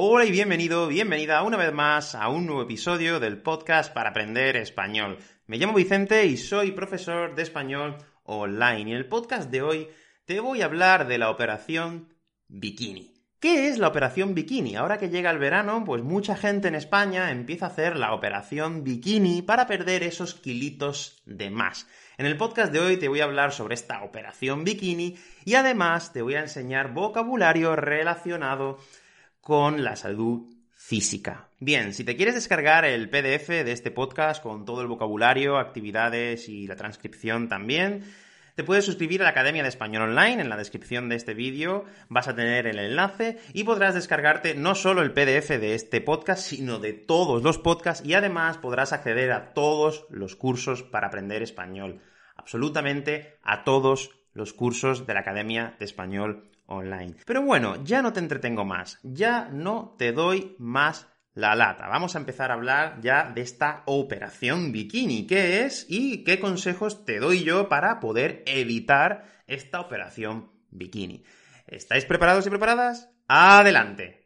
Hola y bienvenido, bienvenida una vez más a un nuevo episodio del podcast para aprender español. Me llamo Vicente y soy profesor de español online. Y en el podcast de hoy te voy a hablar de la operación Bikini. ¿Qué es la operación Bikini? Ahora que llega el verano, pues mucha gente en España empieza a hacer la operación Bikini para perder esos kilitos de más. En el podcast de hoy te voy a hablar sobre esta operación Bikini y además te voy a enseñar vocabulario relacionado con la salud física. Bien, si te quieres descargar el PDF de este podcast con todo el vocabulario, actividades y la transcripción también, te puedes suscribir a la Academia de Español Online. En la descripción de este vídeo vas a tener el enlace y podrás descargarte no solo el PDF de este podcast, sino de todos los podcasts y además podrás acceder a todos los cursos para aprender español. Absolutamente a todos los cursos de la Academia de Español online. Pero bueno, ya no te entretengo más, ya no te doy más la lata. Vamos a empezar a hablar ya de esta operación bikini. ¿Qué es y qué consejos te doy yo para poder evitar esta operación bikini? ¿Estáis preparados y preparadas? ¡Adelante!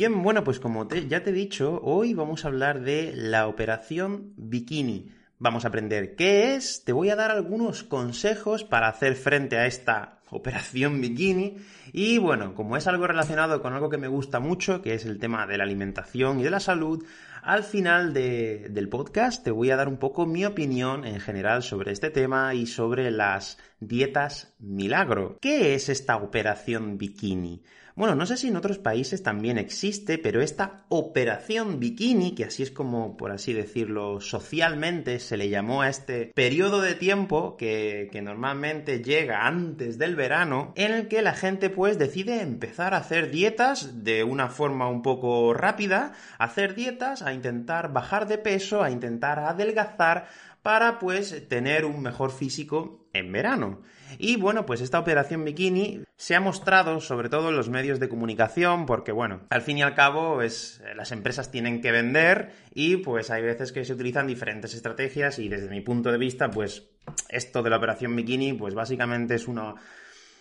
Bien, bueno, pues como ya te he dicho, hoy vamos a hablar de la operación bikini. Vamos a aprender qué es, te voy a dar algunos consejos para hacer frente a esta operación bikini y bueno, como es algo relacionado con algo que me gusta mucho, que es el tema de la alimentación y de la salud, al final del podcast te voy a dar un poco mi opinión en general sobre este tema y sobre las dietas milagro. ¿Qué es esta operación bikini? Bueno, no sé si en otros países también existe, pero esta operación bikini, que así es como, por así decirlo, socialmente se le llamó a este periodo de tiempo que, que normalmente llega antes del verano, en el que la gente pues decide empezar a hacer dietas de una forma un poco rápida, hacer dietas, a intentar bajar de peso, a intentar adelgazar, para pues tener un mejor físico en verano. Y bueno, pues esta operación bikini se ha mostrado sobre todo en los medios de comunicación porque bueno, al fin y al cabo es, eh, las empresas tienen que vender y pues hay veces que se utilizan diferentes estrategias y desde mi punto de vista pues esto de la operación bikini pues básicamente es una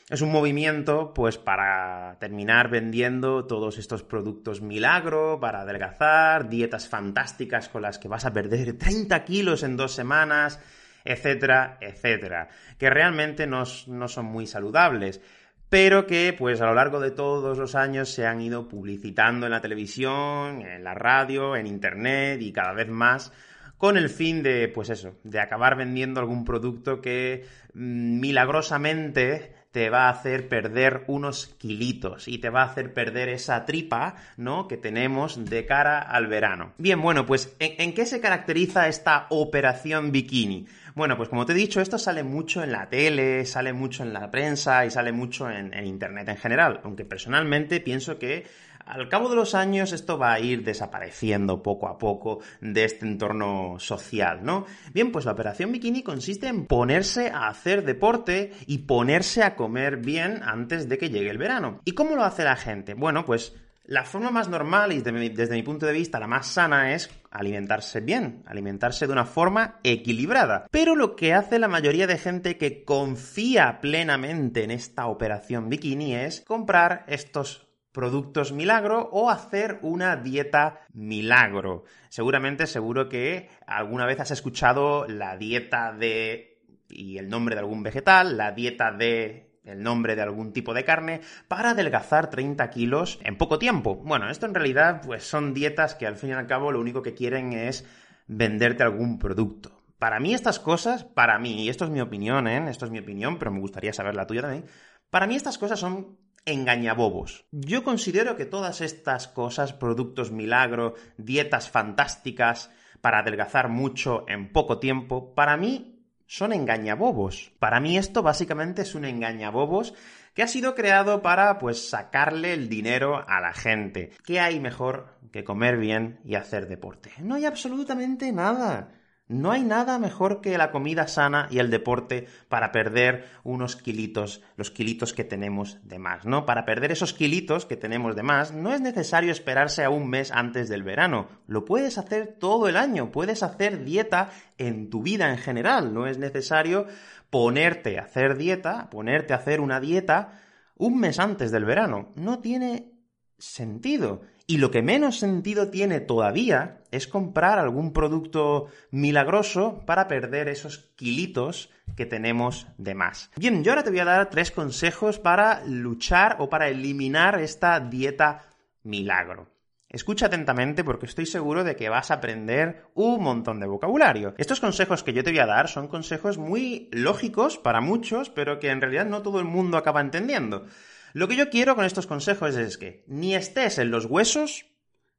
es un movimiento, pues, para terminar vendiendo todos estos productos milagro, para adelgazar, dietas fantásticas con las que vas a perder 30 kilos en dos semanas, etcétera, etcétera, que realmente no, no son muy saludables pero que pues a lo largo de todos los años se han ido publicitando en la televisión, en la radio, en internet y cada vez más con el fin de, pues eso, de acabar vendiendo algún producto que mm, milagrosamente te va a hacer perder unos kilitos y te va a hacer perder esa tripa, ¿no? Que tenemos de cara al verano. Bien, bueno, pues ¿en, qué se caracteriza esta operación bikini? Bueno, pues como te he dicho, esto sale mucho en la tele, sale mucho en la prensa y sale mucho en, en Internet en general, aunque personalmente pienso que al cabo de los años esto va a ir desapareciendo poco a poco de este entorno social, ¿no? Bien, pues la operación bikini consiste en ponerse a hacer deporte y ponerse a comer bien antes de que llegue el verano. ¿Y cómo lo hace la gente? Bueno, pues la forma más normal y desde mi, punto de vista la más sana es alimentarse bien, alimentarse de una forma equilibrada. Pero lo que hace la mayoría de gente que confía plenamente en esta operación bikini es comprar estos productos milagro o hacer una dieta milagro. Seguramente, seguro que alguna vez has escuchado la dieta de y el nombre de algún vegetal, la dieta de el nombre de algún tipo de carne para adelgazar 30 kilos en poco tiempo. Bueno, esto en realidad pues son dietas que al fin y al cabo lo único que quieren es venderte algún producto. Para mí estas cosas, para mí, y esto es mi opinión, ¿eh? esto es mi opinión, pero me gustaría saber la tuya también, para mí estas cosas son engañabobos. Yo considero que todas estas cosas, productos milagro, dietas fantásticas para adelgazar mucho en poco tiempo, para mí son engañabobos. Para mí esto básicamente es un engañabobos que ha sido creado para pues sacarle el dinero a la gente. ¿Qué hay mejor que comer bien y hacer deporte? No hay absolutamente nada. No hay nada mejor que la comida sana y el deporte para perder unos kilitos, los kilitos que tenemos de más, ¿no? Para perder esos kilitos que tenemos de más, no es necesario esperarse a un mes antes del verano. Lo puedes hacer todo el año, puedes hacer dieta en tu vida en general. No es necesario ponerte a hacer dieta, ponerte a hacer una dieta un mes antes del verano. No tiene sentido. Y lo que menos sentido tiene todavía es comprar algún producto milagroso para perder esos kilitos que tenemos de más. Bien, yo ahora te voy a dar tres consejos para luchar o para eliminar esta dieta milagro. Escucha atentamente porque estoy seguro de que vas a aprender un montón de vocabulario. Estos consejos que yo te voy a dar son consejos muy lógicos para muchos, pero que en realidad no todo el mundo acaba entendiendo. Lo que yo quiero con estos consejos es que ni estés en los huesos,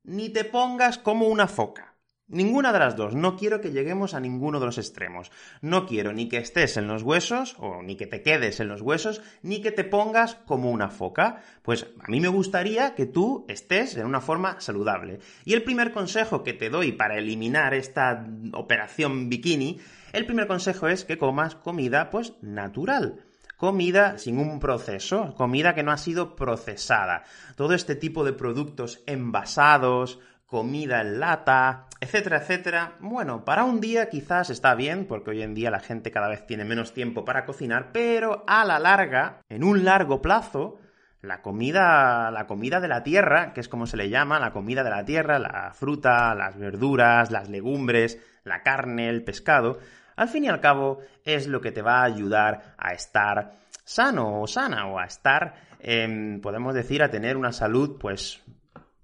ni te pongas como una foca. Ninguna de las dos. No quiero que lleguemos a ninguno de los extremos. No quiero ni que estés en los huesos, o ni que te quedes en los huesos, ni que te pongas como una foca. Pues a mí me gustaría que tú estés en una forma saludable. Y el primer consejo que te doy para eliminar esta operación bikini, el primer consejo es que comas comida, pues, natural comida sin un proceso, comida que no ha sido procesada. Todo este tipo de productos envasados, comida en lata, etcétera, etcétera. Bueno, para un día quizás está bien, porque hoy en día la gente cada vez tiene menos tiempo para cocinar, pero a la larga, en un largo plazo, la comida, la comida de la tierra, que es como se le llama, la comida de la tierra, la fruta, las verduras, las legumbres, la carne, el pescado, al fin y al cabo es lo que te va a ayudar a estar sano o sana o a estar, em, podemos decir, a tener una salud pues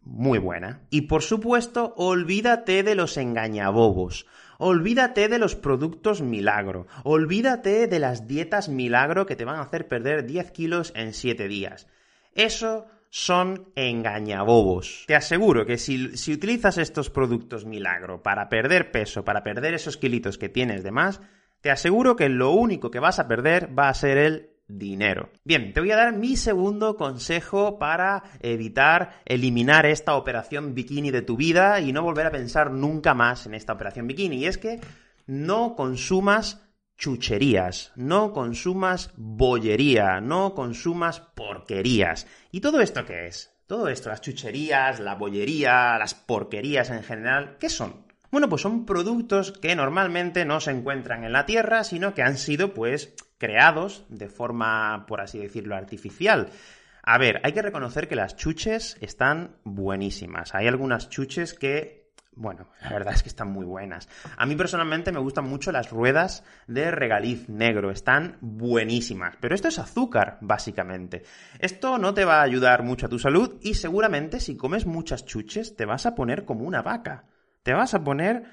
muy buena. Y por supuesto, olvídate de los engañabobos. Olvídate de los productos milagro. Olvídate de las dietas milagro que te van a hacer perder 10 kilos en 7 días. Eso son engañabobos. Te aseguro que si, utilizas estos productos milagro para perder peso, para perder esos kilitos que tienes de más, te aseguro que lo único que vas a perder va a ser el dinero. Bien, te voy a dar mi segundo consejo para evitar eliminar esta operación bikini de tu vida y no volver a pensar nunca más en esta operación bikini. Y es que no consumas chucherías, no consumas bollería, no consumas porquerías. ¿Y todo esto qué es? Todo esto, las chucherías, la bollería, las porquerías en general, ¿qué son? Bueno, pues son productos que normalmente no se encuentran en la Tierra, sino que han sido, pues, creados de forma, por así decirlo, artificial. A ver, hay que reconocer que las chuches están buenísimas. Hay algunas chuches que bueno, la verdad es que están muy buenas. A mí personalmente me gustan mucho las ruedas de regaliz negro, están buenísimas. Pero esto es azúcar, básicamente. Esto no te va a ayudar mucho a tu salud y seguramente si comes muchas chuches te vas a poner como una vaca. Te vas a poner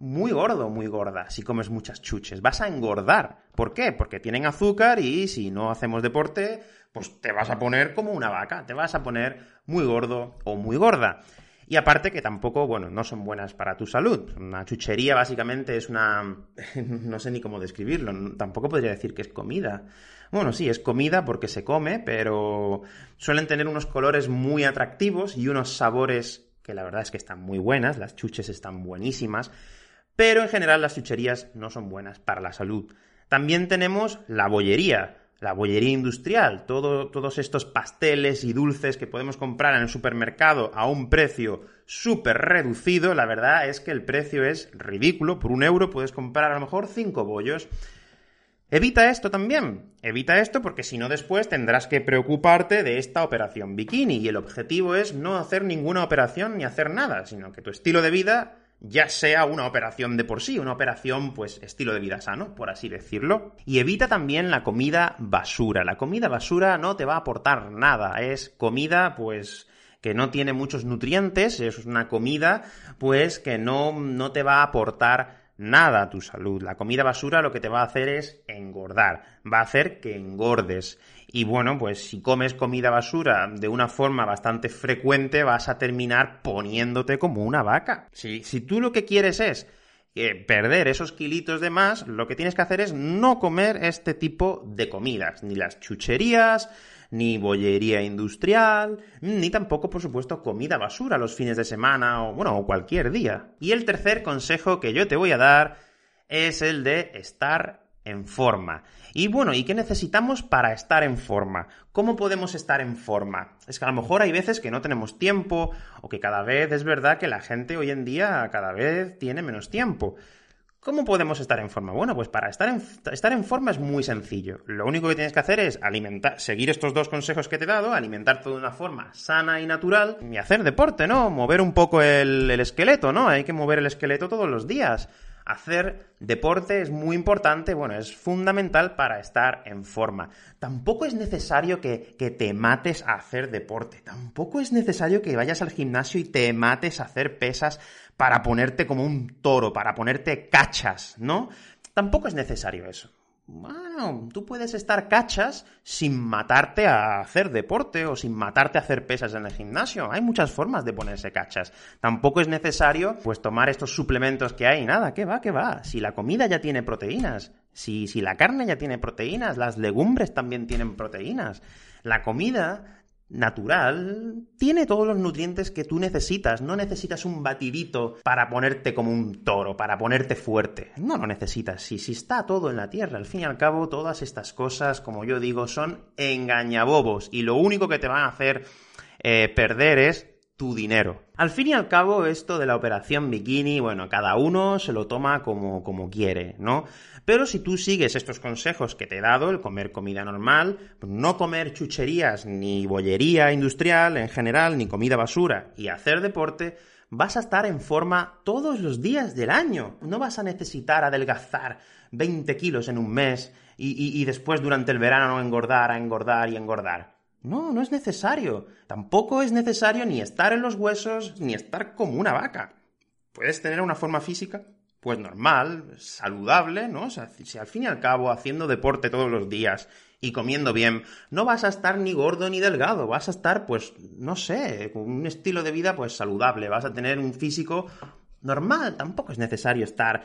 muy gordo, muy gorda si comes muchas chuches. Vas a engordar. ¿Por qué? Porque tienen azúcar y si no hacemos deporte, pues te vas a poner como una vaca. Te vas a poner muy gordo o muy gorda. Y aparte que tampoco, bueno, no son buenas para tu salud. Una chuchería básicamente es una... no sé ni cómo describirlo. Tampoco podría decir que es comida. Bueno, sí, es comida porque se come, pero suelen tener unos colores muy atractivos y unos sabores que la verdad es que están muy buenas. Las chuches están buenísimas. Pero en general las chucherías no son buenas para la salud. También tenemos la bollería la bollería industrial, todos estos pasteles y dulces que podemos comprar en el supermercado a un precio súper reducido, la verdad es que el precio es ridículo. Por un euro puedes comprar a lo mejor cinco bollos. Evita esto también. Evita esto porque si no después tendrás que preocuparte de esta operación bikini. Y el objetivo es no hacer ninguna operación ni hacer nada, sino que tu estilo de vida ya sea una operación de por sí, una operación pues estilo de vida sano, por así decirlo. Y evita también la comida basura. La comida basura no te va a aportar nada, es comida pues que no tiene muchos nutrientes, es una comida pues que no, no te va a aportar nada a tu salud. La comida basura lo que te va a hacer es engordar, va a hacer que engordes. Y bueno, pues si comes comida basura de una forma bastante frecuente, vas a terminar poniéndote como una vaca. Si, si tú lo que quieres es eh, perder esos kilitos de más, lo que tienes que hacer es no comer este tipo de comidas, ni las chucherías, ni bollería industrial, ni tampoco, por supuesto, comida basura los fines de semana o, bueno, o cualquier día. Y el tercer consejo que yo te voy a dar es el de estar en forma. Y bueno, ¿y qué necesitamos para estar en forma? ¿Cómo podemos estar en forma? Es que a lo mejor hay veces que no tenemos tiempo o que cada vez es verdad que la gente hoy en día cada vez tiene menos tiempo. ¿Cómo podemos estar en forma? Bueno, pues para estar en, estar en forma es muy sencillo. Lo único que tienes que hacer es alimentar, seguir estos dos consejos que te he dado, alimentarte de una forma sana y natural y hacer deporte, ¿no? Mover un poco el, el esqueleto, ¿no? Hay que mover el esqueleto todos los días hacer deporte es muy importante, bueno, es fundamental para estar en forma. Tampoco es necesario que, que, te mates a hacer deporte, tampoco es necesario que vayas al gimnasio y te mates a hacer pesas para ponerte como un toro, para ponerte cachas, ¿no? Tampoco es necesario eso. Bueno, tú puedes estar cachas sin matarte a hacer deporte o sin matarte a hacer pesas en el gimnasio. Hay muchas formas de ponerse cachas. Tampoco es necesario, pues, tomar estos suplementos que hay. Nada, ¿qué va? ¿Qué va? Si la comida ya tiene proteínas, si, si la carne ya tiene proteínas, las legumbres también tienen proteínas. La comida natural tiene todos los nutrientes que tú necesitas. No necesitas un batidito para ponerte como un toro, para ponerte fuerte. No lo necesitas. Si, si está todo en la tierra, al fin y al cabo, todas estas cosas, como yo digo, son engañabobos. Y lo único que te van a hacer eh, perder es tu dinero. Al fin y al cabo, esto de la operación bikini, bueno, cada uno se lo toma como, como quiere, ¿no? Pero si tú sigues estos consejos que te he dado, el comer comida normal, no comer chucherías ni bollería industrial en general, ni comida basura, y hacer deporte, vas a estar en forma todos los días del año. No vas a necesitar adelgazar 20 kilos en un mes y, y después durante el verano engordar, a engordar y engordar. No, no es necesario. Tampoco es necesario ni estar en los huesos ni estar como una vaca. Puedes tener una forma física, pues normal, saludable, ¿no? O sea, si al fin y al cabo haciendo deporte todos los días y comiendo bien, no vas a estar ni gordo ni delgado, vas a estar, pues, no sé, con un estilo de vida, pues, saludable, vas a tener un físico normal, tampoco es necesario estar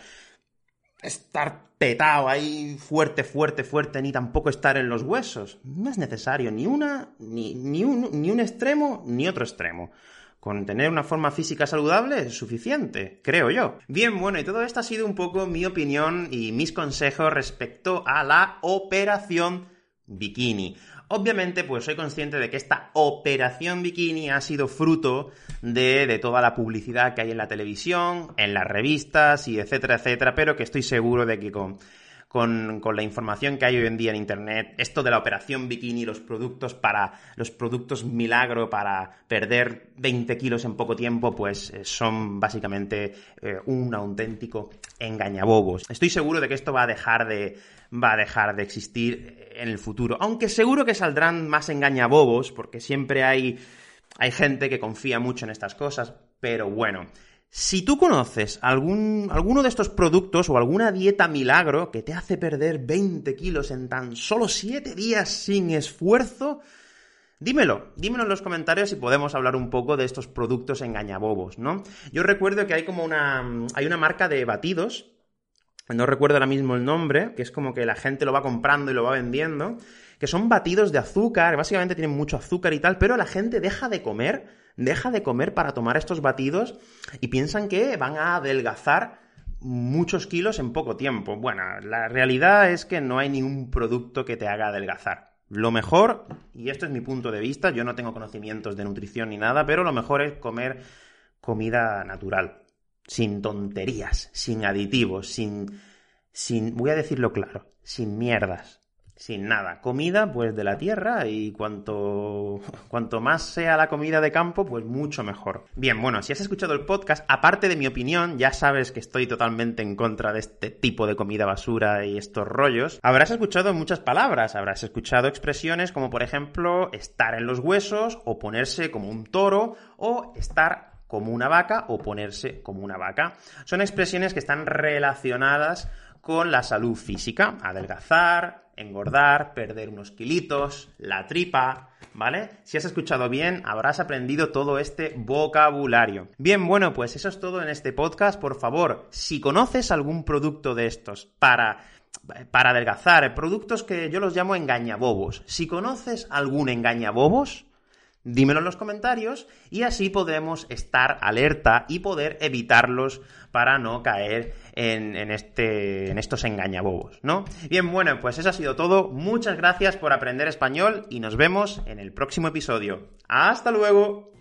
estar petado ahí fuerte, fuerte, fuerte, ni tampoco estar en los huesos. No es necesario ni una, ni, ni, un, ni un extremo, ni otro extremo. Con tener una forma física saludable es suficiente, creo yo. Bien, bueno, y todo esto ha sido un poco mi opinión y mis consejos respecto a la operación bikini. Obviamente, pues soy consciente de que esta operación bikini ha sido fruto de, de, toda la publicidad que hay en la televisión, en las revistas y etcétera, etcétera, pero que estoy seguro de que con, con, la información que hay hoy en día en internet, esto de la operación bikini, los productos para, los productos milagro para perder 20 kilos en poco tiempo, pues eh, son básicamente eh, un auténtico engañabobos. Estoy seguro de que esto va a dejar de, va a dejar de existir en el futuro. Aunque seguro que saldrán más engañabobos, porque siempre hay, hay gente que confía mucho en estas cosas, pero bueno. Si tú conoces algún, alguno de estos productos o alguna dieta milagro que te hace perder 20 kilos en tan solo 7 días sin esfuerzo, dímelo, dímelo en los comentarios y podemos hablar un poco de estos productos engañabobos, ¿no? Yo recuerdo que hay como una, hay una marca de batidos no recuerdo ahora mismo el nombre, que es como que la gente lo va comprando y lo va vendiendo, que son batidos de azúcar, básicamente tienen mucho azúcar y tal, pero la gente deja de comer, deja de comer para tomar estos batidos y piensan que van a adelgazar muchos kilos en poco tiempo. Bueno, la realidad es que no hay ningún producto que te haga adelgazar. Lo mejor, y esto es mi punto de vista, yo no tengo conocimientos de nutrición ni nada, pero lo mejor es comer comida natural sin tonterías, sin aditivos, sin, sin, voy a decirlo claro, sin mierdas, sin nada. Comida, pues de la tierra y cuanto, cuanto más sea la comida de campo, pues mucho mejor. Bien, bueno, si has escuchado el podcast, aparte de mi opinión, ya sabes que estoy totalmente en contra de este tipo de comida basura y estos rollos. Habrás escuchado muchas palabras, habrás escuchado expresiones como por ejemplo estar en los huesos o ponerse como un toro o estar como una vaca o ponerse como una vaca. Son expresiones que están relacionadas con la salud física, adelgazar, engordar, perder unos kilitos, la tripa, ¿vale? Si has escuchado bien, habrás aprendido todo este vocabulario. Bien, bueno, pues eso es todo en este podcast. Por favor, si conoces algún producto de estos para para adelgazar, productos que yo los llamo engañabobos. Si conoces algún engañabobos, dímelo en los comentarios y así podemos estar alerta y poder evitarlos para no caer en, este, en estos engañabobos, ¿no? Bien, bueno, pues eso ha sido todo. Muchas gracias por aprender español y nos vemos en el próximo episodio. ¡Hasta luego!